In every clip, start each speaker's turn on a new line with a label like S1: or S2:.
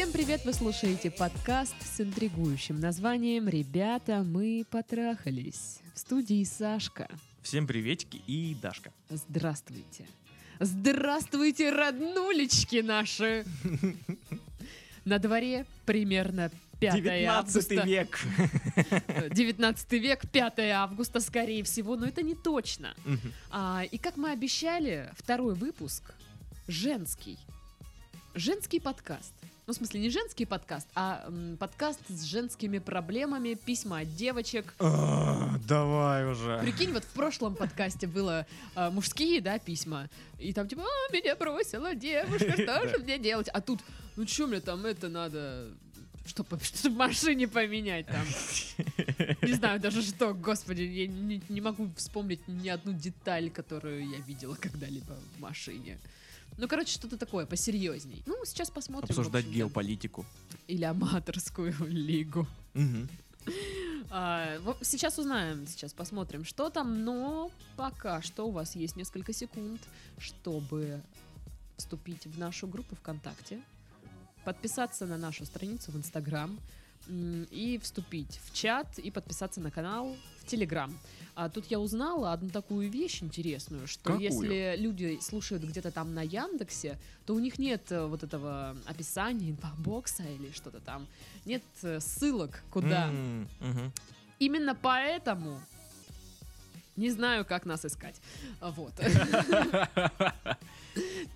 S1: Всем привет! Вы слушаете подкаст с интригующим названием «Ребята, мы потрахались». В студии Сашка.
S2: Всем приветики и Дашка.
S1: Здравствуйте. Здравствуйте, роднулечки наши! На дворе примерно 5
S2: 19
S1: августа.
S2: век.
S1: 19 век, 5 августа, скорее всего, но это не точно. А, и как мы обещали, второй выпуск женский. Женский подкаст. Ну, в смысле, не женский подкаст, а м, подкаст с женскими проблемами, письма от девочек.
S2: А, Давай уже.
S1: Прикинь, вот в прошлом подкасте было а, мужские, да, письма. И там типа, а, меня бросила девушка, что же мне делать? А тут, ну что мне там это надо, чтобы, чтобы в машине поменять там. Не знаю даже что, господи, я не, не могу вспомнить ни одну деталь, которую я видела когда-либо в машине. Ну, короче, что-то такое посерьезней. Ну, сейчас посмотрим.
S2: Обсуждать геополитику.
S1: Или аматорскую лигу.
S2: Мгм.
S1: А, сейчас узнаем, сейчас посмотрим, что там, но пока что у вас есть несколько секунд, чтобы вступить в нашу группу ВКонтакте, подписаться на нашу страницу в Инстаграм и вступить в чат и подписаться на канал в Телеграм. А тут я узнала одну такую вещь интересную, что
S2: Какую?
S1: если люди слушают где-то там на Яндексе, то у них нет э, вот этого описания, инфобокса или что-то там, нет э, ссылок куда.
S2: Мгм.
S1: Именно поэтому не знаю, как нас искать. Вот.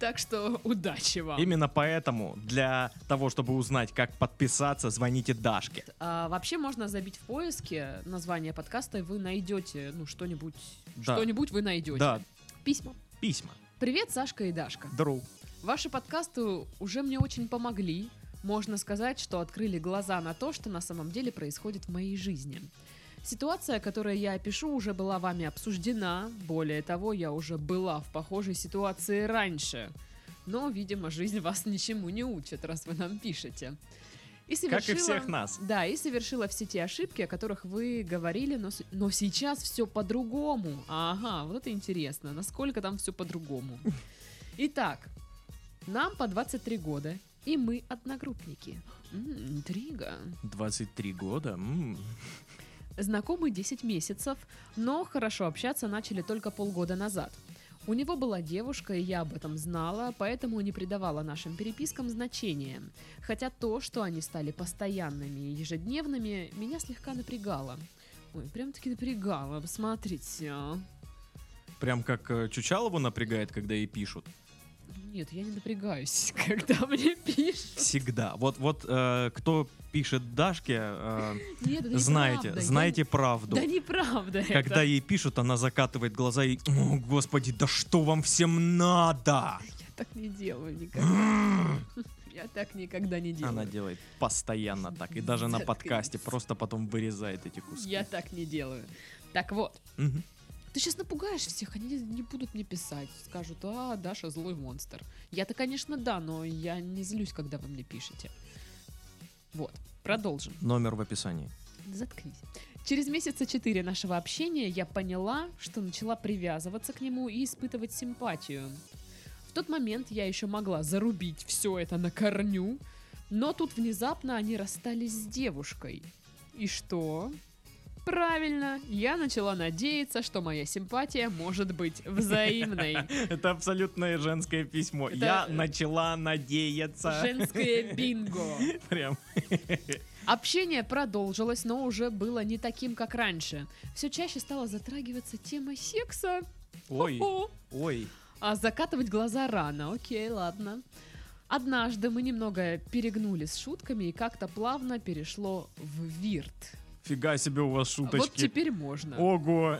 S1: Так что удачи вам.
S2: Именно поэтому для того, чтобы узнать, как подписаться, звоните Дашке.
S1: А, вообще можно забить в поиске название подкаста, и вы найдете, ну, что-нибудь.
S2: Да.
S1: Что-нибудь вы найдете.
S2: Да,
S1: Письма.
S2: письма.
S1: Привет, Сашка и Дашка.
S2: Дру.
S1: Ваши подкасты уже мне очень помогли. Можно сказать, что открыли глаза на то, что на самом деле происходит в моей жизни. Ситуация, которую я опишу, уже была вами обсуждена. Более того, я уже была в похожей ситуации раньше. Но, видимо, жизнь вас ничему не учит, раз вы нам пишете. И
S2: Как и всех нас.
S1: Да, и совершила все те ошибки, о которых вы говорили, но, но сейчас все по-другому. Ага, вот это интересно, насколько там все по-другому. Итак, нам по 23 года, и мы одногруппники. М, интрига.
S2: 23 года. м.
S1: Знакомы 10 месяцев, но хорошо общаться начали только полгода назад. У него была девушка, и я об этом знала, поэтому не придавала нашим перепискам значения. Хотя то, что они стали постоянными и ежедневными, меня слегка напрягало. Ой, прям-таки напрягало, посмотрите. а.
S2: Прям как э, Чучалову напрягает, когда ей пишут.
S1: Нет, я не напрягаюсь, когда мне пишут.
S2: Всегда. Вот, вот э, кто пишет Дашке, э,
S1: Нет,
S2: знаете,
S1: неправда. Я-
S2: знаете правду.
S1: Да неправда
S2: Когда
S1: это.
S2: ей пишут, она закатывает глаза и... О, господи, да что вам всем надо?
S1: Я так не делаю никогда. Я так никогда не делаю.
S2: Она делает постоянно так. И даже на подкасте просто потом вырезает эти куски.
S1: Я так не делаю. Так вот,
S2: Мгм.
S1: Ты сейчас напугаешь всех, они не будут мне писать. Скажут, а, Даша злой монстр. Я-то, конечно, да, но я не злюсь, когда вы мне пишете. Вот, продолжим.
S2: Номер в описании.
S1: Заткнись. Через месяца четыре нашего общения я поняла, что начала привязываться к нему и испытывать симпатию. В тот момент я еще могла зарубить все это на корню, но тут внезапно они расстались с девушкой. И что? Правильно, я начала надеяться, что моя симпатия может быть взаимной.
S2: Это абсолютное женское письмо. Я начала надеяться.
S1: Женское бинго.
S2: Прям.
S1: Общение продолжилось, но уже было не таким, как раньше. Все чаще стала затрагиваться тема секса.
S2: Ой,
S1: О-о.
S2: ой.
S1: А закатывать глаза рано. Окей, ладно. Однажды мы немного перегнули с шутками и как-то плавно перешло в вирт.
S2: Фига себе у вас
S1: А Вот
S2: шуточки.
S1: теперь можно.
S2: Ого.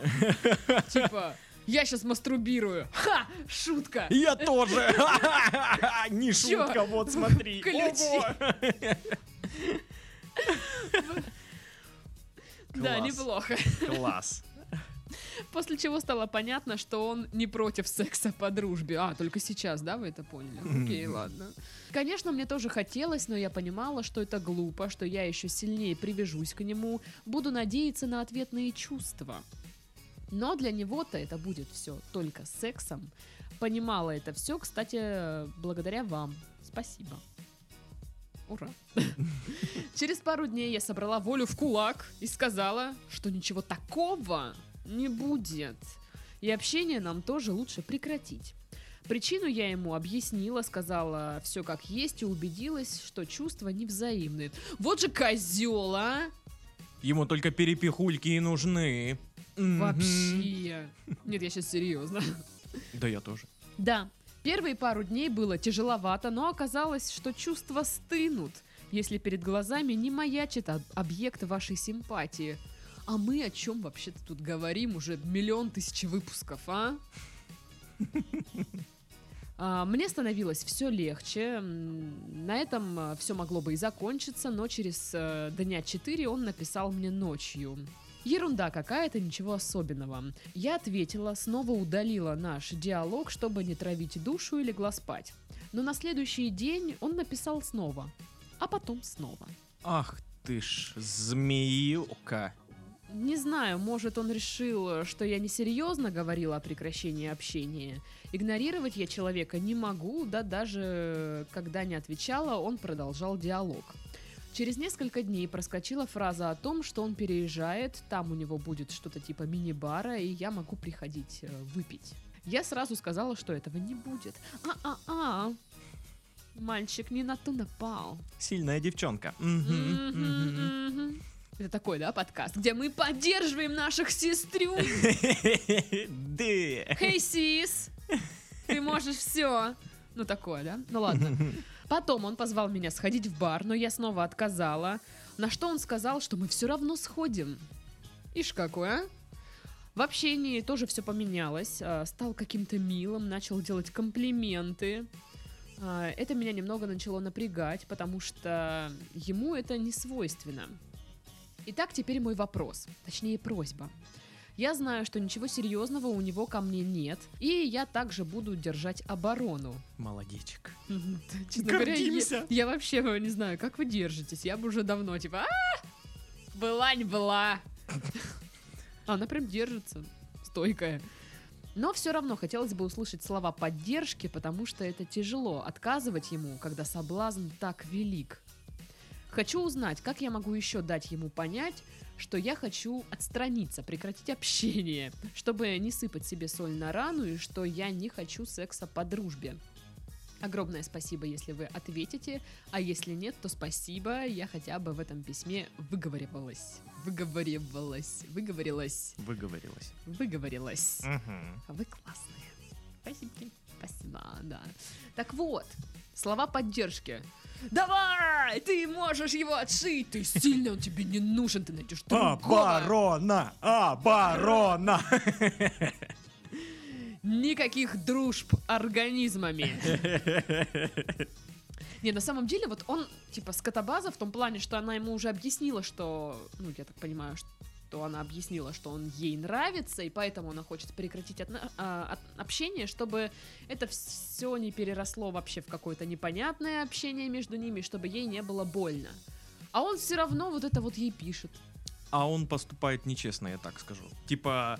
S1: Типа, я сейчас мастурбирую. Ха! Шутка!
S2: Я тоже. Не шутка, вот смотри. Ого.
S1: Да, неплохо.
S2: Класс.
S1: После чего стало понятно, что он не против секса по дружбе. А, только сейчас, да, вы это поняли? Окей, ладно. Конечно, мне тоже хотелось, но я понимала, что это глупо, что я еще сильнее привяжусь к нему, буду надеяться на ответные чувства. Но для него-то это будет все только сексом. Понимала это все, кстати, благодаря вам. Спасибо. Ура. Через пару дней я собрала волю в кулак и сказала, что ничего такого не будет. И общение нам тоже лучше прекратить. Причину я ему объяснила, сказала все как есть и убедилась, что чувства невзаимны. Вот же козел, а!
S2: Ему только перепихульки и нужны.
S1: Вообще. Нет, я сейчас серьезно.
S2: Да я тоже.
S1: Да, первые пару дней было тяжеловато, но оказалось, что чувства стынут, если перед глазами не маячит об- объект вашей симпатии. А мы о чем вообще-то тут говорим уже миллион тысяч выпусков, а? А, Мне становилось все легче. На этом все могло бы и закончиться, но через э, дня четыре он написал мне ночью. Ерунда какая-то, ничего особенного. Я ответила, снова удалила наш диалог, чтобы не травить душу и легла спать. Но на следующий день он написал снова, а потом снова.
S2: Ах ты ж, змеюка.
S1: Не знаю, может он решил, что я несерьезно говорила о прекращении общения. Игнорировать я человека не могу, да даже когда не отвечала, он продолжал диалог. Через несколько дней проскочила фраза о том, что он переезжает, там у него будет что-то типа мини-бара, и я могу приходить э, выпить. Я сразу сказала, что этого не будет. А-а-а, мальчик не на ту напал.
S2: Сильная девчонка. Мгм. Мгм,
S1: мгм. Это такой, да, подкаст, где мы поддерживаем наших сестрю. Хей, сис! Ты можешь все. Ну, такое, да? Ну, ладно. Потом он позвал меня сходить в бар, но я снова отказала. На что он сказал, что мы все равно сходим. Ишь какой, а? В общении тоже все поменялось. а, Стал каким-то милым, начал делать комплименты. А, Это меня немного начало напрягать, потому что ему это не свойственно. Итак, теперь мой вопрос, точнее просьба. Я знаю, что ничего серьезного у него ко мне нет, и я также буду держать оборону.
S2: Молодечек.
S1: Честно говоря, я, вообще не знаю, как вы держитесь. Я бы уже давно типа, а была не была. Она прям держится, стойкая. Но все равно хотелось бы услышать слова поддержки, потому что это тяжело отказывать ему, когда соблазн так велик. Хочу узнать, как я могу еще дать ему понять, что я хочу отстраниться, прекратить общение, чтобы не сыпать себе соль на рану и что я не хочу секса по дружбе. Огромное спасибо, если вы ответите, а если нет, то спасибо, я хотя бы в этом письме выговаривалась. Выговаривалась, выговорилась,
S2: Выговорилась.
S1: выговорилась. А Вы классные. Спасибо. Спасибо, да. Так вот, слова поддержки. Давай, ты можешь его отшить, ты сильный, он тебе не нужен, ты найдешь другого.
S2: Оборона! Оборона!
S1: Никаких дружб организмами. Не, на самом деле, вот он, типа, скотобаза в том плане, что она ему уже объяснила, что, ну, я так понимаю, что она объяснила, что он ей нравится, и поэтому она хочет прекратить отно- а, от- общение, чтобы это все не переросло вообще в какое-то непонятное общение между ними, чтобы ей не было больно. А он все равно вот это вот ей пишет.
S2: А он поступает нечестно, я так скажу. Типа,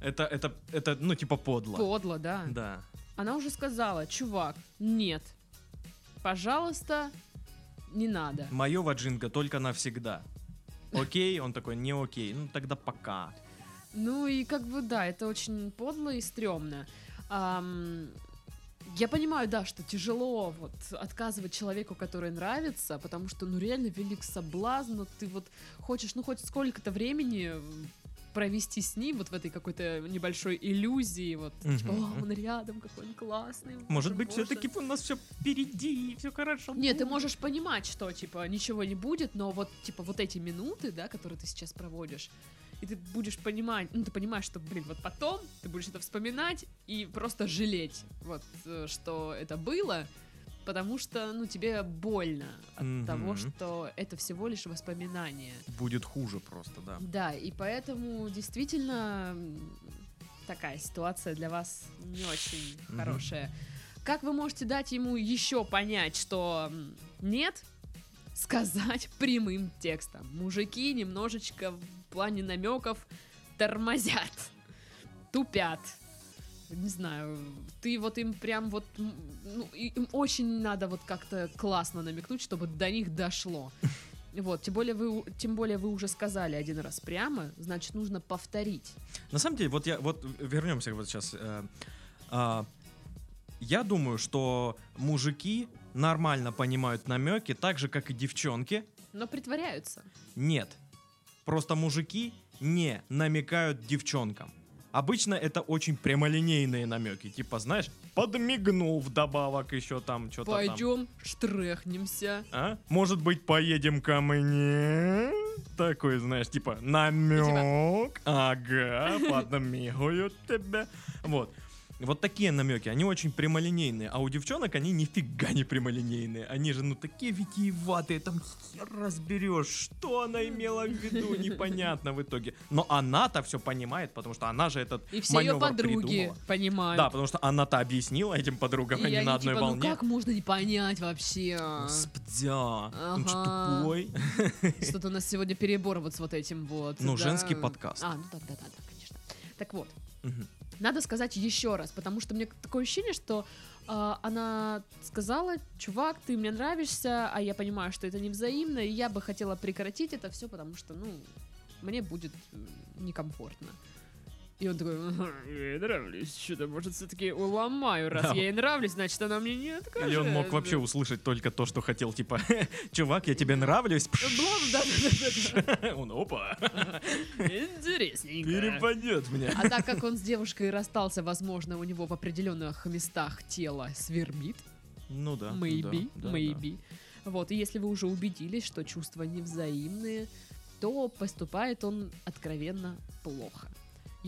S2: это, это, это, ну, типа подло.
S1: Подло, да.
S2: Да.
S1: Она уже сказала, чувак, нет, пожалуйста, не надо.
S2: Мое ваджинга только навсегда. Окей? Он такой, не окей. Ну, тогда пока.
S1: Ну и как бы да, это очень подло и стрёмно. Ам, я понимаю, да, что тяжело вот отказывать человеку, который нравится, потому что, ну, реально велик соблазн, но ты вот хочешь, ну, хоть сколько-то времени провести с ним вот в этой какой-то небольшой иллюзии, вот, типа,
S2: Мгм.
S1: «О, он рядом, какой он классный.
S2: Может
S1: боже,
S2: быть,
S1: боже».
S2: все-таки у нас все впереди, все хорошо.
S1: Нет, ты
S2: будет.
S1: можешь понимать, что, типа, ничего не будет, но вот, типа, вот эти минуты, да, которые ты сейчас проводишь, и ты будешь понимать, ну, ты понимаешь, что, блин, вот потом ты будешь это вспоминать и просто жалеть, вот, э, что это было, потому что, ну, тебе больно от
S2: Мгм.
S1: того, что это всего лишь воспоминания.
S2: Будет хуже просто, да.
S1: Да, и поэтому действительно такая ситуация для вас не очень
S2: Мгм.
S1: хорошая. Как вы можете дать ему еще понять, что нет? Сказать прямым текстом. Мужики немножечко в плане намеков тормозят, тупят. Не знаю, ты вот им прям вот, ну, им очень надо вот как-то классно намекнуть, чтобы до них дошло. Вот, тем более вы, тем более вы уже сказали один раз прямо, значит, нужно повторить.
S2: На самом деле, вот я вот вернемся вот сейчас. э, а, я думаю, что мужики нормально понимают намеки, так же как и девчонки.
S1: Но притворяются.
S2: Нет. Просто мужики не намекают девчонкам. Обычно это очень прямолинейные намеки. Типа, знаешь, подмигнул вдобавок еще там что-то там.
S1: Пойдем, штрехнемся.
S2: А? Может быть, поедем ко мне? Такой, знаешь, типа, намек. Ага, подмигают тебя. Вот. Вот такие намеки, они очень прямолинейные, а у девчонок они нифига не прямолинейные. Они же, ну, такие витиеватые, там хер разберешь, что она имела в виду, непонятно в итоге. Но она-то все понимает, потому что она же этот
S1: И все ее подруги
S2: придумала.
S1: понимают.
S2: Да, потому что она-то объяснила этим подругам,
S1: И
S2: они на одной
S1: типа, ну
S2: волне.
S1: как можно не понять вообще?
S2: Господи, он что,
S1: Ага.
S2: тупой?
S1: Что-то у нас сегодня перебор вот с вот этим вот.
S2: Ну,
S1: да.
S2: женский подкаст.
S1: А, ну да, да, да, да, конечно. Так вот,
S2: Мгм.
S1: Надо сказать еще раз, потому что мне такое ощущение, что а, она сказала, чувак, ты мне нравишься, а я понимаю, что это не взаимно, и я бы хотела прекратить это все, потому что, ну, мне будет некомфортно. И он такой, «Ага, я ей нравлюсь, что-то, может, все-таки уломаю, раз
S2: Да.
S1: я ей нравлюсь, значит, она мне не откажет.
S2: Или он мог вообще услышать только то, что хотел, типа, чувак, я тебе нравлюсь. Пш.
S1: Блам, да, да, да, да,
S2: Он, опа,
S1: да. Интересненько.
S2: перепадет мне.
S1: А так как он с девушкой расстался, возможно, у него в определенных местах тело свербит.
S2: Ну да.
S1: Maybe,
S2: да, да,
S1: maybe. Вот, и если вы уже убедились, что чувства невзаимные, то поступает он откровенно плохо.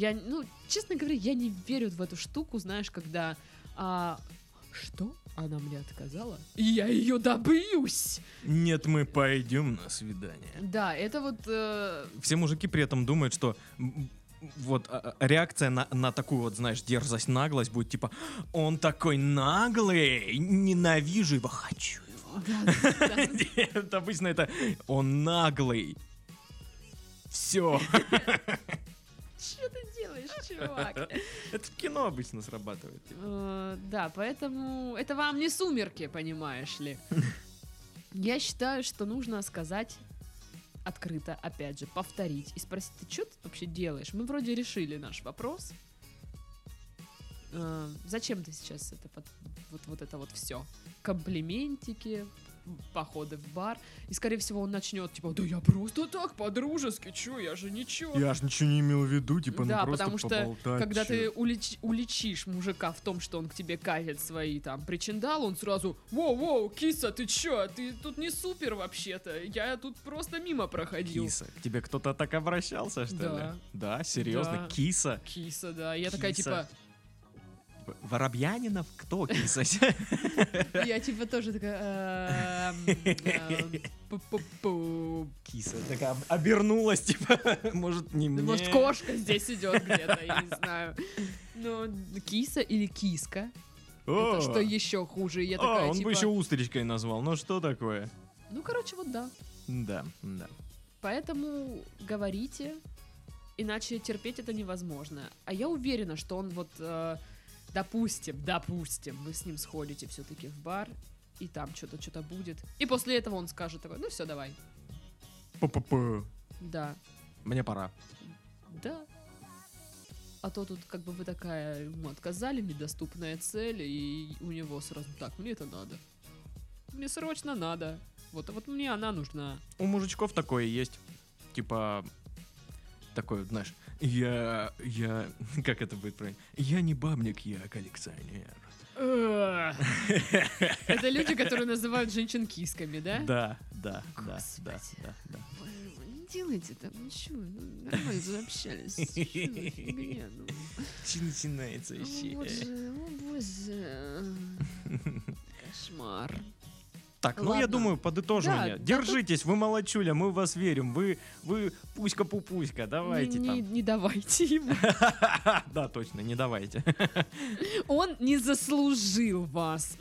S1: Я, ну, честно говоря, я не верю в эту штуку, знаешь, когда... а, что? Она мне отказала? И я ее добьюсь!
S2: Нет, мы пойдем на свидание.
S1: Да, это вот... э,
S2: Все мужики при этом думают, что вот а, а, реакция на, на такую вот, знаешь, дерзость, наглость будет типа, он такой наглый, ненавижу его, хочу его. обычно это он наглый. Все.
S1: Что ты делаешь, чувак?
S2: Это в кино обычно срабатывает.
S1: Э, Да, поэтому это вам не сумерки, понимаешь ли. Я считаю, что нужно сказать открыто, опять же, повторить и спросить, ты что ты вообще делаешь? Мы вроде решили наш вопрос. Э, Зачем ты сейчас это вот, вот это вот все? Комплиментики, походы в бар. И, скорее всего, он начнет, типа, да я просто так, по-дружески, чё, я же ничего.
S2: Я ж ничего не имел в виду, типа,
S1: Да,
S2: ну просто
S1: потому что
S2: поболтать,
S1: Когда
S2: чё.
S1: ты улич- уличишь мужика в том, что он к тебе катит свои там причиндалы, он сразу «Воу-воу, киса, ты чё? Ты тут не супер вообще-то, я тут просто мимо проходил».
S2: Киса. К тебе кто-то так обращался, что
S1: Да.
S2: ли? Да, серьезно?
S1: Да.
S2: Киса?
S1: Киса, да. Я такая
S2: Киса.
S1: типа,
S2: В- Воробьянинов? Кто киса?
S1: я типа тоже такая... эм, эм.
S2: Киса такая об- обернулась, типа, может, не мне.
S1: Может, кошка здесь идет где-то, я не знаю. Ну, киса или киска. Это что еще хуже. Я такая,
S2: он бы
S1: типа...
S2: еще устричкой назвал. Ну что такое?
S1: Ну, короче, вот да.
S2: Да, да.
S1: Поэтому говорите, иначе терпеть это невозможно. А я уверена, что он вот, э, допустим, допустим, вы с ним сходите все-таки в бар, и там что-то, что-то будет. И после этого он скажет такой, ну все, давай.
S2: Пу-пу-пу.
S1: Да,
S2: Мне пора.
S1: да. А то тут как бы вы такая, ему отказали, недоступная цель, и у него сразу, так, мне это надо. Мне срочно надо. Вот, а вот мне она нужна.
S2: У мужичков такое есть. Типа, такой, знаешь, я, я, как это будет правильно? Я не бабник, я коллекционер.
S1: Это люди, которые называют женщин кисками, да?
S2: Да, да, да, да, да, да.
S1: Делайте так, ну чё, ну, нормально заобщались. Фигня, ну?
S2: Че начинается
S1: О
S2: вообще?
S1: боже, о боже. Кошмар.
S2: Так, ну я
S1: Ладно.
S2: думаю, подытоживание.
S1: Да, да
S2: Держитесь, вы молочуля, мы в вас верим. Вы, вы пуська-пупуська, давайте
S1: не,
S2: там.
S1: не- не давайте ему.
S2: Да, точно, не давайте.
S1: Он не заслужил вас.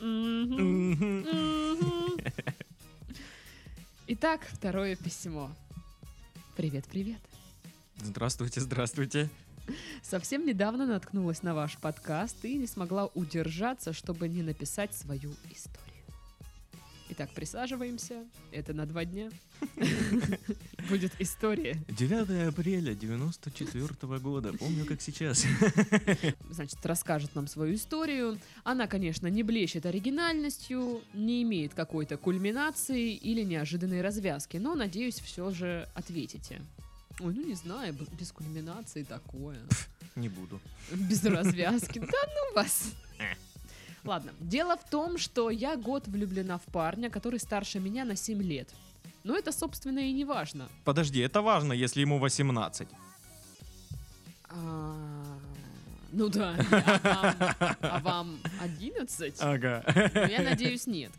S1: Итак, второе письмо. Привет, привет.
S2: Здравствуйте, здравствуйте.
S1: Совсем недавно наткнулась на ваш подкаст и не смогла удержаться, чтобы не написать свою историю. Итак, присаживаемся. Это на два дня. Будет история.
S2: 9 апреля 94 года, помню как сейчас.
S1: Значит, расскажет нам свою историю. Она, конечно, не блещет оригинальностью, не имеет какой-то кульминации или неожиданной развязки, но, надеюсь, все же ответите. Ой, ну не знаю, без кульминации такое.
S2: Не буду.
S1: Без развязки. Да ну вас. Ладно, дело в том, что я год влюблена в парня, который старше меня на 7 лет. Но это, собственно, и не важно.
S2: Подожди, это важно, если ему 18.
S1: А, Ну да, а вам, а вам 11?
S2: Ага.
S1: Ну, я надеюсь, нет.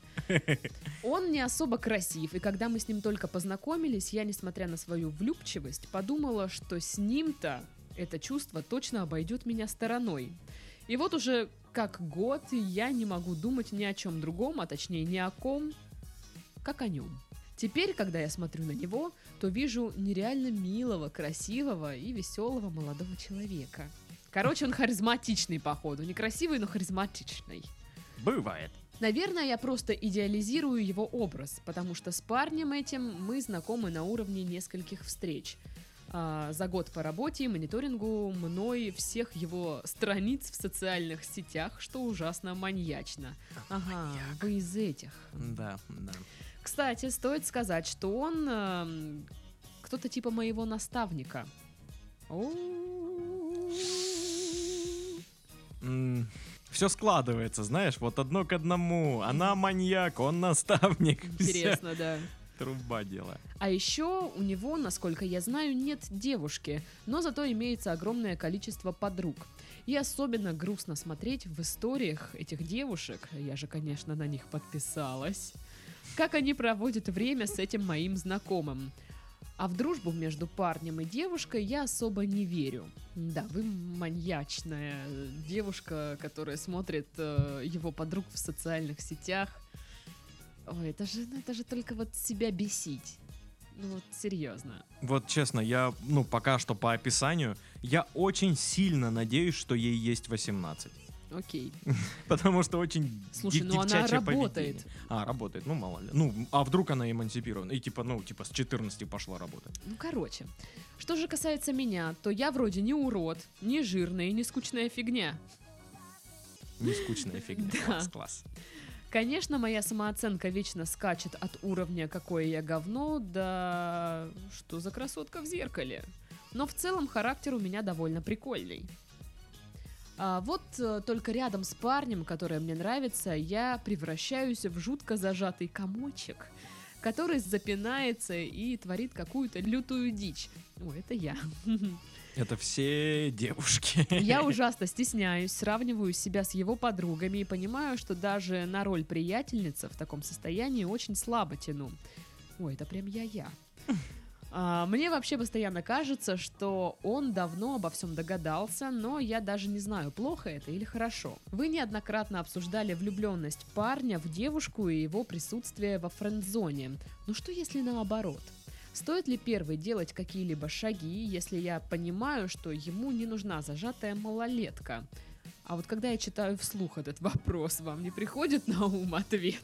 S1: Он не особо красив, и когда мы с ним только познакомились, я, несмотря на свою влюбчивость, подумала, что с ним-то это чувство точно обойдет меня стороной. И вот уже как год я не могу думать ни о чем другом, а точнее ни о ком, как о нем. Теперь, когда я смотрю на него, то вижу нереально милого, красивого и веселого молодого человека. Короче, он харизматичный, походу. Некрасивый, но харизматичный.
S2: Бывает.
S1: Наверное, я просто идеализирую его образ, потому что с парнем этим мы знакомы на уровне нескольких встреч. А, за год по работе и мониторингу мной всех его страниц в социальных сетях, что ужасно маньячно. Ага, вы из этих.
S2: Да, да.
S1: Кстати, стоит сказать, что он эм, кто-то типа моего наставника.
S2: Все складывается, знаешь, вот одно к одному. Она маньяк, он наставник. Вся
S1: Интересно, да.
S2: Труба дела.
S1: А еще у него, насколько я знаю, нет девушки, но зато имеется огромное количество подруг. И особенно грустно смотреть в историях этих девушек, я же, конечно, на них подписалась, как они проводят время с этим моим знакомым. А в дружбу между парнем и девушкой я особо не верю. Да, вы маньячная девушка, которая смотрит э, его подруг в социальных сетях. Ой, это же, ну, это же только вот себя бесить. Ну вот серьезно.
S2: Вот честно, я, ну, пока что по описанию, я очень сильно надеюсь, что ей есть 18.
S1: Окей.
S2: Потому что очень
S1: Слушай,
S2: дев-
S1: ну она
S2: девчачье
S1: работает.
S2: поведение. А, работает, ну мало ли. Ну, а вдруг она эмансипирована? И типа, ну, типа с 14 пошла работать.
S1: Ну, короче. Что же касается меня, то я вроде не урод, не жирная и не скучная фигня.
S2: Не скучная фигня.
S1: Да.
S2: Класс, класс.
S1: Конечно, моя самооценка вечно скачет от уровня «какое я говно» до «что за красотка в зеркале». Но в целом характер у меня довольно прикольный. А вот э, только рядом с парнем, который мне нравится, я превращаюсь в жутко зажатый комочек, который запинается и творит какую-то лютую дичь. Ой, это я.
S2: Это все девушки.
S1: Я ужасно стесняюсь, сравниваю себя с его подругами и понимаю, что даже на роль приятельницы в таком состоянии очень слабо тяну. Ой, это прям я-я. А, мне вообще постоянно кажется, что он давно обо всем догадался, но я даже не знаю, плохо это или хорошо. Вы неоднократно обсуждали влюбленность парня в девушку и его присутствие во френд-зоне. Ну что если наоборот? Стоит ли первый делать какие-либо шаги, если я понимаю, что ему не нужна зажатая малолетка? А вот когда я читаю вслух этот вопрос, вам не приходит на ум ответ?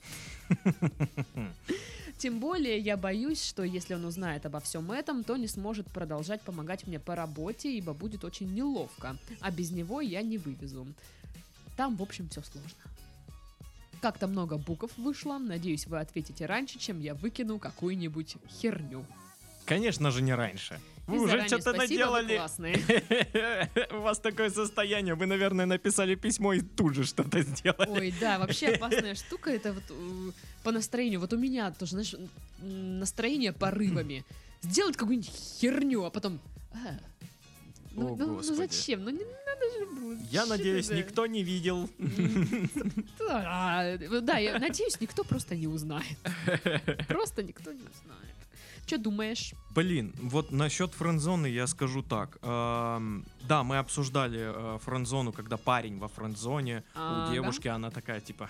S1: Тем более я боюсь, что если он узнает обо всем этом, то не сможет продолжать помогать мне по работе, ибо будет очень неловко, а без него я не вывезу. Там, в общем, все сложно. Как-то много букв вышло, надеюсь, вы ответите раньше, чем я выкину какую-нибудь херню.
S2: Конечно же, не раньше.
S1: И
S2: Вы уже
S1: заранее
S2: что-то наделали. У вас такое состояние. Вы, наверное, написали письмо и тут же что-то сделали.
S1: Ой, да, вообще опасная штука, это вот э, по настроению. Вот у меня тоже, знаешь, настроение порывами. Сделать какую-нибудь херню, а потом... а, ну,
S2: О,
S1: ну- ну зачем? Ну не надо же будет.
S2: Я надеюсь,
S1: это?
S2: никто не видел.
S1: М, Да, да, я надеюсь, никто просто не узнает. Просто никто не узнает. Что думаешь?
S2: Блин, вот насчет френдзоны я скажу так. Эм, да, мы обсуждали э, френдзону, когда парень во френдзоне,
S1: Ага.
S2: у девушки она такая, типа,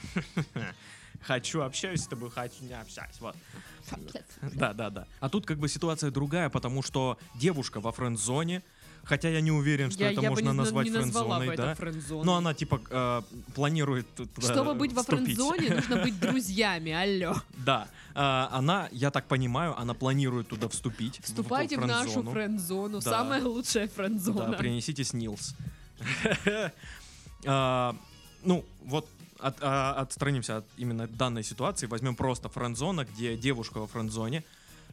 S2: хочу общаюсь с тобой, хочу не общаюсь. Вот. Да, да, да. А тут как бы ситуация другая, потому что девушка во френд-зоне Хотя я не уверен, что
S1: я,
S2: это
S1: я
S2: можно
S1: не,
S2: назвать
S1: не
S2: френдзоной, да?
S1: френдзоной.
S2: Но она типа э, планирует туда
S1: Чтобы быть во
S2: вступить.
S1: френдзоне, нужно быть друзьями, алло.
S2: Да. А, она, я так понимаю, она планирует туда вступить.
S1: Вступайте в, нашу
S2: френдзону. Да.
S1: самая лучшая френдзона.
S2: Да, принесите снилс. А, Ну, вот от- а, отстранимся от именно данной ситуации, возьмем просто френдзона, где девушка во френдзоне,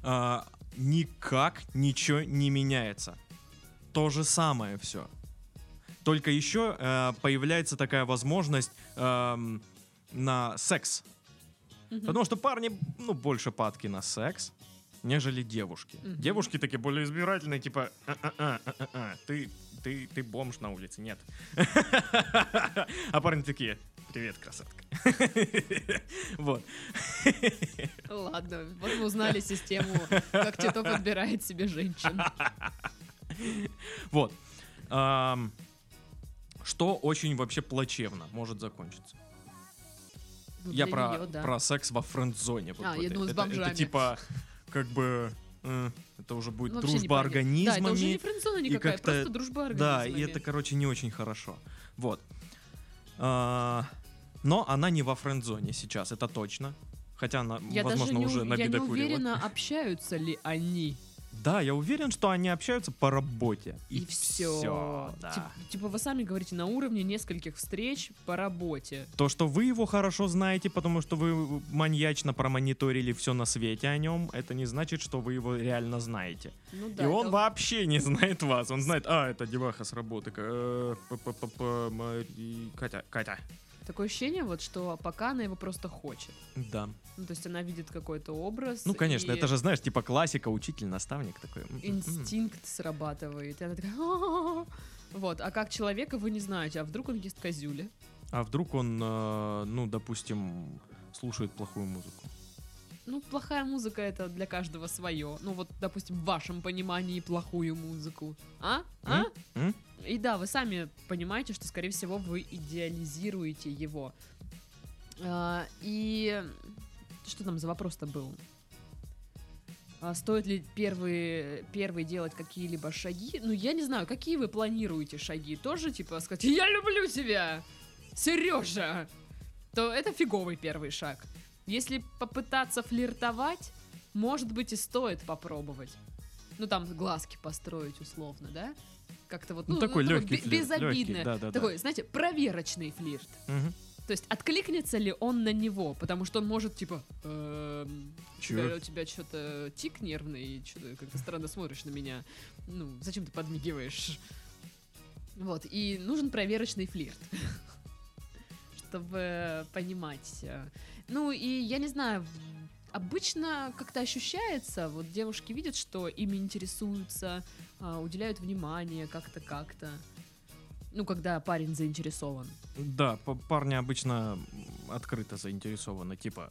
S2: а, никак ничего не меняется. То же самое все. Только еще э, появляется такая возможность эм, на секс.
S1: Мгм.
S2: Потому что парни, ну, больше падки на секс, нежели девушки.
S1: Мгм.
S2: Девушки такие более избирательные, типа, «А-а-а, а-а-а, ты, ты, ты бомж на улице, нет. А парни такие, привет, красотка. Вот.
S1: Ладно, вот мы узнали систему, как Тито подбирает себе женщин.
S2: Вот. Что очень вообще плачевно может закончиться. Я про,
S1: да.
S2: про секс во френд-зоне.
S1: А, я
S2: этой.
S1: думала, с
S2: это, это
S1: бомжами.
S2: типа, как бы, э, это уже будет
S1: Ну, вообще
S2: дружба
S1: непонятно. Да, это уже
S2: организмами.
S1: не френдзона никакая, просто дружба
S2: Да,
S1: организмами.
S2: и это, короче, не очень хорошо. Вот. А, но она не во френд-зоне сейчас, это точно. Хотя она,
S1: Я
S2: возможно,
S1: даже не,
S2: уже
S1: ув- я не уверена, общаются ли они.
S2: Да, я уверен, что они общаются по работе.
S1: И, все.
S2: всё, да.
S1: типа вы сами говорите, на уровне нескольких встреч по работе.
S2: То, что вы его хорошо знаете, потому что вы маньячно промониторили все на свете о нем, это не значит, что вы его реально знаете.
S1: Ну да.
S2: и он
S1: это-
S2: вообще не знает вас. Он знает, а, это деваха с работы. э, Катя, Катя.
S1: Такое ощущение, вот, что пока она его просто хочет.
S2: Да.
S1: Ну, то есть она видит какой-то образ.
S2: Ну, конечно,
S1: и
S2: это же, знаешь, типа классика, учитель, наставник такой. м, м, м.
S1: инстинкт срабатывает. И она такая... Вот, а как человека вы не знаете, а вдруг он ест козюли?
S2: А вдруг он, э, ну, допустим, слушает плохую музыку?
S1: Ну, плохая музыка это для каждого свое. Ну, вот, допустим, в вашем понимании плохую музыку. А? А?
S2: М? М?
S1: И да, вы сами понимаете, что, скорее всего, вы идеализируете его. А, и что там за вопрос-то был? А стоит ли первые, первые делать какие-либо шаги? Ну, я не знаю, какие вы планируете шаги? Тоже, типа, сказать, я люблю тебя, Сережа! То это фиговый первый шаг. Если попытаться флиртовать, может быть, и стоит попробовать. Ну, там глазки построить условно, да? Как-то вот,
S2: Ну,
S1: ну,
S2: такой
S1: ну,
S2: легкий
S1: бе-
S2: флирт,
S1: безобидно.
S2: легкий, да-да-да.
S1: Такой, знаете, проверочный флирт.
S2: Мгм.
S1: То есть откликнется ли он на него, потому что он может типа, эм, у тебя- у тебя что-то тик нервный, и что-то как-то странно смотришь на меня. Ну, зачем ты подмигиваешь? Вот, и нужен проверочный флирт, чтобы понимать. э. Ну, и я не знаю, обычно как-то ощущается, вот девушки видят, что ими интересуются, а, уделяют внимание как-то, как-то. Ну, когда парень заинтересован.
S2: Да, парни обычно открыто заинтересованы, типа,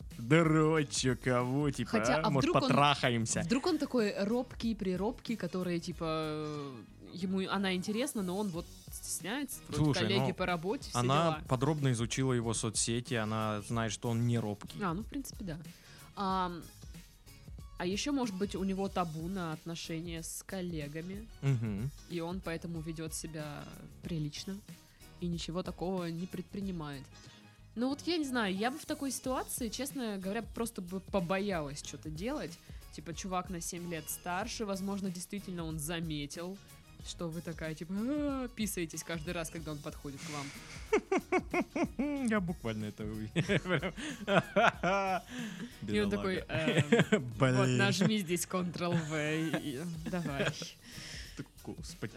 S2: чё, кого, типа,
S1: Хотя,
S2: а,
S1: а
S2: может,
S1: вдруг он-
S2: потрахаемся.
S1: Вдруг он такой робкий, приробкий, который, типа, э, ему она интересна, но он вот стесняется, вроде
S2: Слушай,
S1: коллеги
S2: ну,
S1: по работе, все
S2: Она
S1: дела.
S2: подробно изучила его соцсети, она знает, что он не робкий.
S1: А, ну, в принципе, да. А, а еще, может быть, у него табу на отношения с коллегами,
S2: Мгм.
S1: и он поэтому ведет себя прилично и ничего такого не предпринимает. Ну вот я не знаю, я бы в такой ситуации, честно говоря, просто бы побоялась что-то делать. Типа, чувак на 7 лет старше, возможно, действительно он заметил, что вы такая, типа, «А, писаетесь каждый раз, когда он подходит к вам.
S2: Я буквально это увидел.
S1: И он такой, «Эм, вот нажми здесь Ctrl-V, и- давай.
S2: Господи.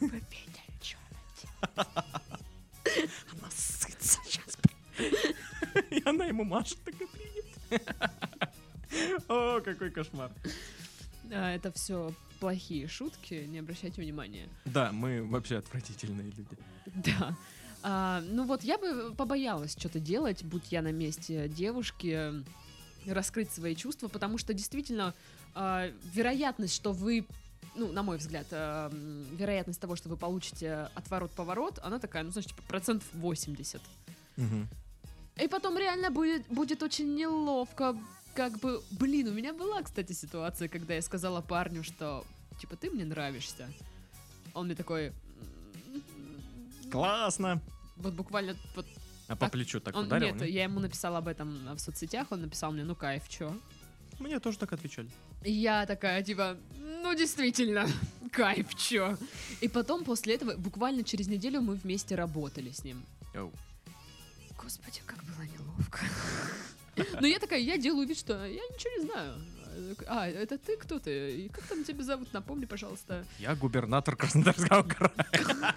S1: Попейте, чё она делает?
S2: Она сытся сейчас. И она ему машет, такой, привет. О, какой кошмар.
S1: А, Это все плохие шутки, не обращайте внимания.
S2: Да, мы вообще отвратительные люди.
S1: Да. А, ну вот я бы побоялась что-то делать, будь я на месте девушки, раскрыть свои чувства, потому что действительно а, вероятность, что вы, ну, на мой взгляд, м, вероятность того, что вы получите отворот-поворот, она такая, ну, значит, типа, процентов 80.
S2: Мгм.
S1: И потом реально будет, будет очень неловко, как бы, блин, у меня была, кстати, ситуация, когда я сказала парню, что, типа, ты мне нравишься. Он мне такой... «М,
S2: Классно.
S1: Вот буквально вот
S2: А по
S1: А
S2: плечу так
S1: он,
S2: ударил?
S1: нет,
S2: не?
S1: я ему написала об этом в соцсетях, он написал мне, ну кайф, чё?
S2: Мне тоже так отвечали.
S1: Я такая, типа, ну действительно, кайф, чё? И потом после этого, буквально через неделю мы вместе работали с ним.
S2: Оу.
S1: Господи, как было неловко. Но я такая, я делаю вид, что я ничего не знаю. А, это ты кто ты? И как там тебя зовут? Напомни, пожалуйста.
S2: Я губернатор Краснодарского края.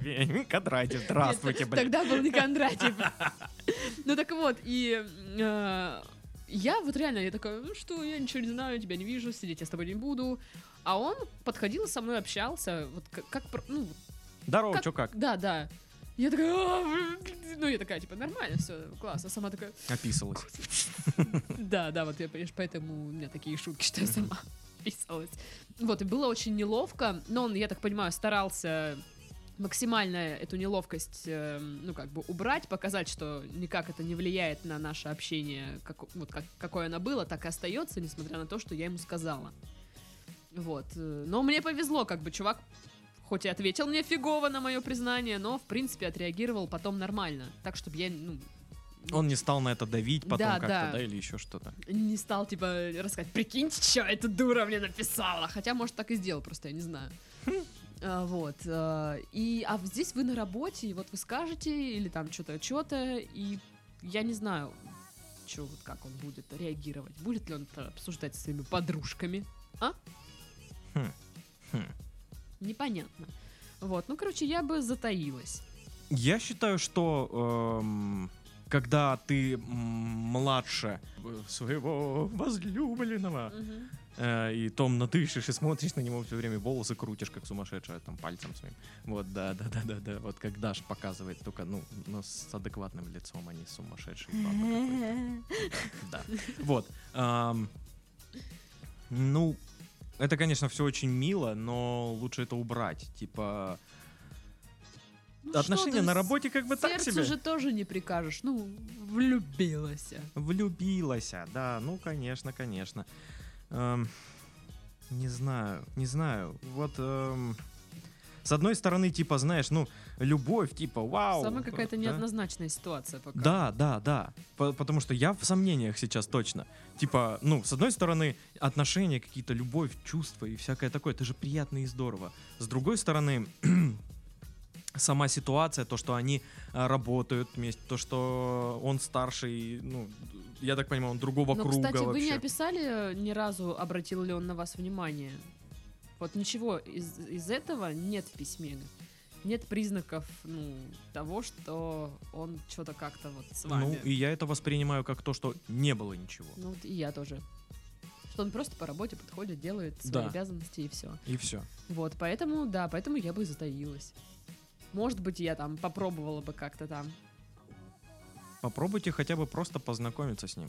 S2: Вень Кондратьев, здравствуйте, блин.
S1: Тогда был не Кондратьев. Ну так вот, и э, я вот реально, я такая, ну что, я ничего не знаю, тебя не вижу, сидеть я с тобой не буду. А он подходил со мной, общался, вот как, ну,
S2: Здорово,
S1: как-
S2: чё как?
S1: да, да. Я такая, «А, блин». ну я такая, типа, нормально, все, классно. Сама такая,
S2: Описалась.
S1: да, да, вот я, понимаешь, поэтому у меня такие шутки, что я сама писалась. Вот, и было очень неловко, но он, я так понимаю, старался максимально эту неловкость, э, ну, как бы убрать, показать, что никак это не влияет на наше общение, как, вот как, какое оно было, так и остается, несмотря на то, что я ему сказала. Вот. э, Но мне повезло, как бы чувак хоть и ответил мне фигово на мое признание, но, в принципе, отреагировал потом нормально. Так, чтобы я, ну,
S2: Он не стал на это давить потом
S1: Да,
S2: как-то,
S1: да.
S2: да, или еще что-то.
S1: не стал, типа, рассказать, прикиньте, что эта дура мне написала. Хотя, может, так и сделал, просто я не знаю. А, Вот. а, И, а здесь вы на работе, и вот вы скажете, или там что-то, что-то, и я не знаю, что, вот как он будет реагировать. Будет ли он это обсуждать со своими подружками? А?
S2: Хм. Хм.
S1: Непонятно. Вот, ну, короче, я бы затаилась.
S2: Я считаю, что эм, когда ты младше своего возлюбленного, э, и томно дышишь и смотришь на него все время, волосы крутишь, как сумасшедшая, там, пальцем своим. Вот, да, да, да, да, да. Вот как Даш показывает, только, ну, но с адекватным лицом, а не сумасшедший папа какой-то. Да. Вот. ам, ну, это, конечно, все очень мило, но лучше это убрать. Типа,
S1: Ну,
S2: отношения
S1: ты,
S2: на работе как бы так себе.
S1: же тоже не прикажешь. Ну, влюбилась.
S2: Влюбилась, да, ну, конечно, конечно. Эм, не знаю, не знаю. Вот, эм, с одной стороны, типа, знаешь, ну, любовь, типа, вау.
S1: Самая какая-то
S2: да.
S1: неоднозначная ситуация пока.
S2: Да, да, да. По- потому что я в сомнениях сейчас точно. Типа, ну, с одной стороны, отношения, какие-то любовь, чувства и всякое такое, это же приятно и здорово. С другой стороны, сама ситуация, то, что они а, работают вместе, то, что он старший, ну, я так понимаю, он другого
S1: Но,
S2: круга
S1: кстати, вы
S2: вообще.
S1: не описали ни разу, обратил ли он на вас внимание. Вот ничего из, из этого нет в письме. Нет признаков ну, того, что он что-то как-то вот с
S2: Ну,
S1: вами.
S2: и я это воспринимаю как то, что не было ничего.
S1: Ну, вот и я тоже. Что он просто по работе подходит, делает свои
S2: Да.
S1: обязанности и все.
S2: И все.
S1: Вот, поэтому, да, поэтому я бы затаилась. Может быть, я там попробовала бы как-то там
S2: Попробуйте хотя бы просто познакомиться с ним.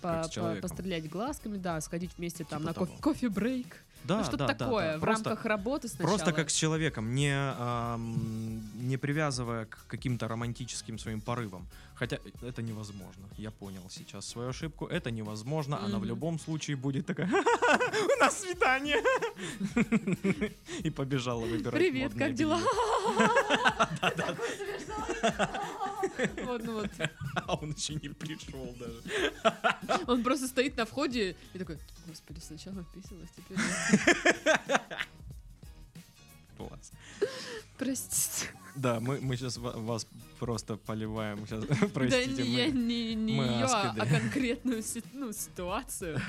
S1: По- по- пострелять глазками, да, сходить вместе там
S2: Типа
S1: на кофе- кофе-брейк.
S2: Да,
S1: ну, что-то
S2: да, да,
S1: такое
S2: да.
S1: в
S2: Просто-
S1: рамках работы сначала.
S2: Просто как с человеком, не, ам, не привязывая к каким-то романтическим своим порывам. Хотя это невозможно. Я понял сейчас свою ошибку. Это невозможно. Она в любом случае будет такая у нас свидание. И побежала выбирать
S1: Привет, как дела? Вот, ну вот.
S2: А он еще не пришел даже.
S1: Он просто стоит на входе и такой, господи, сначала писалась, теперь... я».
S2: Класс.
S1: Простите.
S2: Да, мы, мы сейчас вас просто поливаем. Сейчас,
S1: Да
S2: простите,
S1: не, я не, не
S2: мы
S1: ее, а,
S2: аспиды.
S1: а конкретную ну, ситуацию.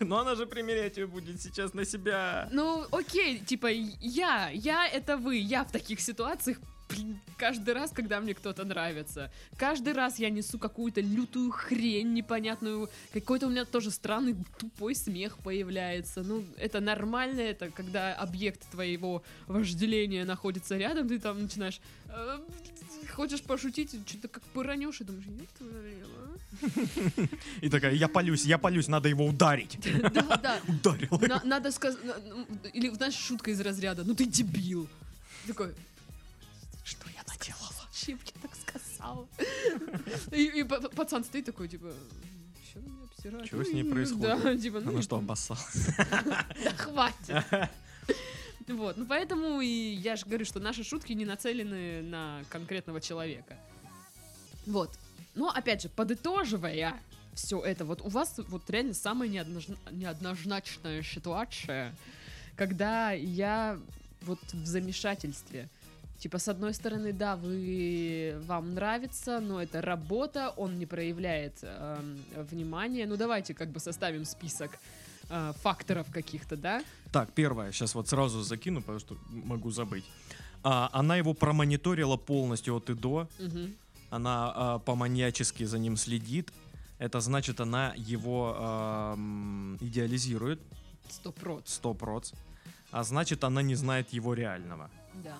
S2: Но она же примерять ее будет сейчас на себя.
S1: Ну, окей, типа, я, я это вы, я в таких ситуациях блин, каждый раз, когда мне кто-то нравится. Каждый раз я несу какую-то лютую хрень непонятную. Какой-то у меня тоже странный тупой смех появляется. Ну, это нормально, это когда объект твоего вожделения находится рядом, ты там начинаешь... э, Хочешь пошутить, что-то как поранешь, и думаешь, твою налево,
S2: И такая, я полюсь, я полюсь, надо его ударить.
S1: а». Да, да.
S2: Ударил.
S1: На- надо сказать... Или, знаешь, шутка из разряда, ну ты дебил. Такой,
S2: я
S1: я так сказала? И, пацан стоит такой, типа, что на меня обсирает?
S2: Чего с ней происходит?
S1: Да, типа, ну,
S2: Она что, обоссала?
S1: да хватит. Вот, ну поэтому и я же говорю, что наши шутки не нацелены на конкретного человека. Вот. Но, опять же, подытоживая все это, вот у вас вот реально самая неоднозна- неоднозначная ситуация, когда я вот в замешательстве. Типа, с одной стороны, да, вы вам нравится, но это работа, он не проявляет эм, внимания. Ну, давайте как бы составим список э, факторов каких-то, да?
S2: Так, первое, сейчас вот сразу закину, потому что могу забыть. А, она его промониторила полностью от и до.
S1: Мгм.
S2: Она а, по-маньячески за ним следит. Это значит, она его ам, идеализирует
S1: Сто проц.
S2: 100%. А значит, она не знает его реального.
S1: Да.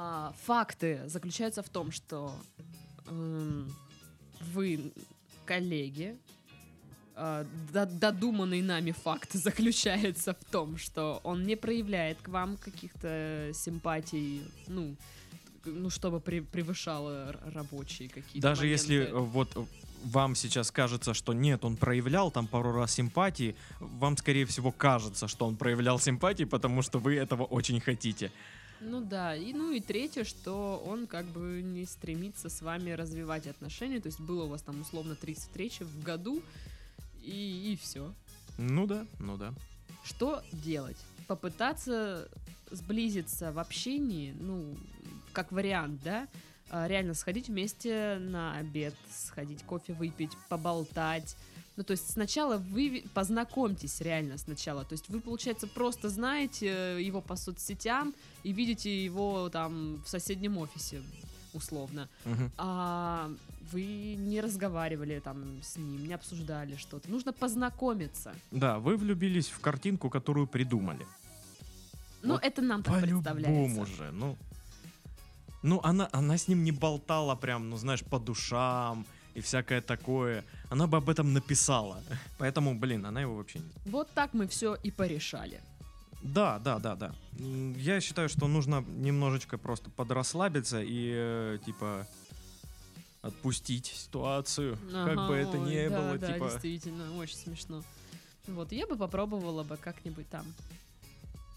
S1: А, факты заключаются в том, что эм, вы коллеги. До- додуманный нами факт заключается в том, что он не проявляет к вам каких-то симпатий, ну, ну чтобы при- превышало рабочие какие-то.
S2: Даже если
S1: моменты.
S2: э, вот э, вам сейчас кажется, что нет, он проявлял там пару раз симпатии, вам, скорее всего, кажется, что он проявлял симпатии, потому что вы этого очень хотите.
S1: Ну да, и ну и третье, что он как бы не стремится с вами развивать отношения, то есть было у вас там условно 30 встреч в году, и, и все.
S2: Ну да, ну да.
S1: Что делать? Попытаться сблизиться в общении, ну, как вариант, да? А, Реально сходить вместе на обед, сходить кофе выпить, поболтать. Ну, то есть сначала вы познакомьтесь реально сначала. То есть вы, получается, просто знаете его по соцсетям и видите его там в соседнем офисе, условно.
S2: Мгм.
S1: А вы не разговаривали там с ним, не обсуждали что-то. Нужно познакомиться.
S2: Да, вы влюбились в картинку, которую придумали.
S1: Ну,
S2: Вот
S1: это нам так
S2: По-любому
S1: представляется.
S2: же, ну. Ну, она, она с ним не болтала прям, ну, знаешь, по душам и всякое такое. Она бы об этом написала. Поэтому, блин, она его вообще не...
S1: Вот так мы все и порешали.
S2: Да, да, да, да. Я считаю, что нужно немножечко просто подрасслабиться и, э, типа, отпустить ситуацию. как
S1: Ага,
S2: бы это
S1: ой,
S2: ни
S1: да,
S2: было,
S1: да,
S2: типа...
S1: действительно, очень смешно. Вот, я бы попробовала бы как-нибудь там.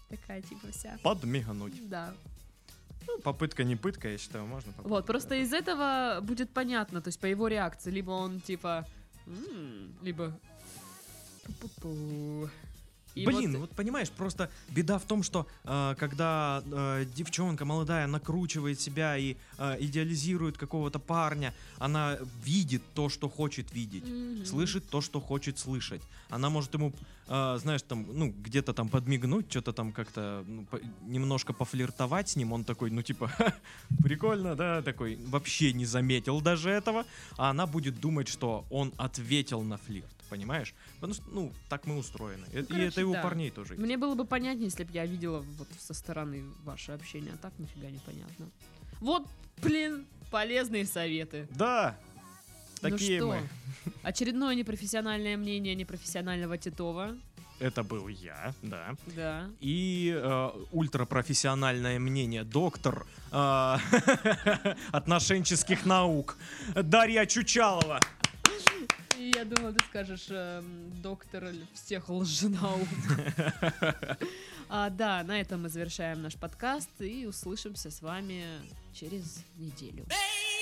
S1: Такая типа вся.
S2: Подмигнуть.
S1: Да.
S2: Ну, попытка не пытка, я считаю, можно попробовать.
S1: Вот, просто из этого будет понятно, то есть по его реакции, либо он типа, «М», либо «Пу-пу-пу». И
S2: Блин,
S1: вот-
S2: вот... понимаешь, просто беда в том, что э, когда э, девчонка молодая накручивает себя и э, идеализирует какого-то парня, она видит то, что хочет видеть,
S1: Мгм.
S2: слышит то, что хочет слышать. Она может ему, э, знаешь, там, ну, где-то там подмигнуть, что-то там как-то ну, по- немножко пофлиртовать с ним. Он такой, ну, типа, «Ха, прикольно, да, такой, вообще не заметил даже этого. А она будет думать, что он ответил на флирт, понимаешь? Потому что, ну, так мы устроены. И- и
S1: короче,
S2: это и у
S1: да.
S2: парней тоже. есть.
S1: Мне было бы понятнее, если бы я видела вот со стороны ваше общение, а так нифига не понятно. Вот, блин, полезные советы.
S2: Да, такие
S1: ну что,
S2: мы.
S1: очередное непрофессиональное мнение непрофессионального Титова.
S2: Это был я, да.
S1: Да.
S2: И э, ультрапрофессиональное мнение доктор э, отношенческих наук Дарья Чучалова.
S1: Я думала, ты скажешь эм, доктор всех лженаук. А, да, на этом мы завершаем наш подкаст и услышимся с вами через неделю.
S3: Baby,